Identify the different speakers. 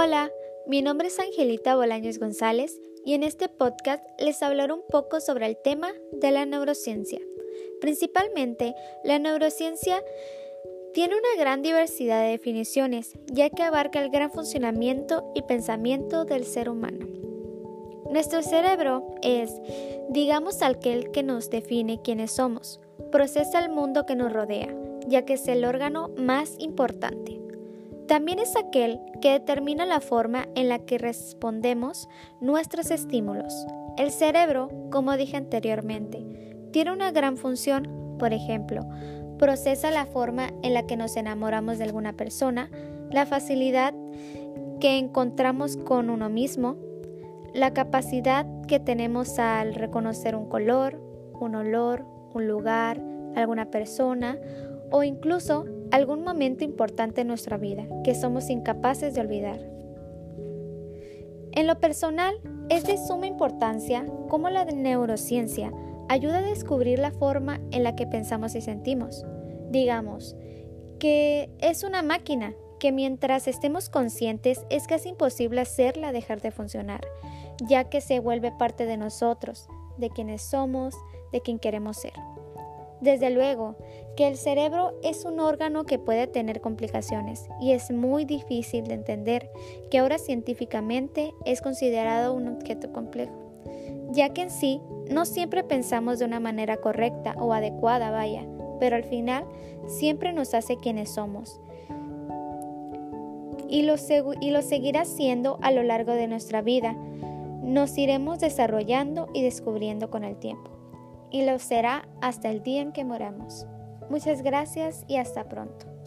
Speaker 1: Hola, mi nombre es Angelita Bolaños González y en este podcast les hablaré un poco sobre el tema de la neurociencia. Principalmente, la neurociencia tiene una gran diversidad de definiciones, ya que abarca el gran funcionamiento y pensamiento del ser humano. Nuestro cerebro es, digamos, aquel que nos define quiénes somos, procesa el mundo que nos rodea, ya que es el órgano más importante. También es aquel que determina la forma en la que respondemos nuestros estímulos. El cerebro, como dije anteriormente, tiene una gran función, por ejemplo, procesa la forma en la que nos enamoramos de alguna persona, la facilidad que encontramos con uno mismo, la capacidad que tenemos al reconocer un color, un olor, un lugar, alguna persona o incluso algún momento importante en nuestra vida que somos incapaces de olvidar. En lo personal, es de suma importancia cómo la neurociencia ayuda a descubrir la forma en la que pensamos y sentimos. Digamos, que es una máquina que mientras estemos conscientes es casi imposible hacerla dejar de funcionar, ya que se vuelve parte de nosotros, de quienes somos, de quien queremos ser. Desde luego que el cerebro es un órgano que puede tener complicaciones y es muy difícil de entender que ahora científicamente es considerado un objeto complejo, ya que en sí no siempre pensamos de una manera correcta o adecuada, vaya, pero al final siempre nos hace quienes somos. Y lo, y lo seguirá siendo a lo largo de nuestra vida. Nos iremos desarrollando y descubriendo con el tiempo y lo será hasta el día en que moramos. Muchas gracias y hasta pronto.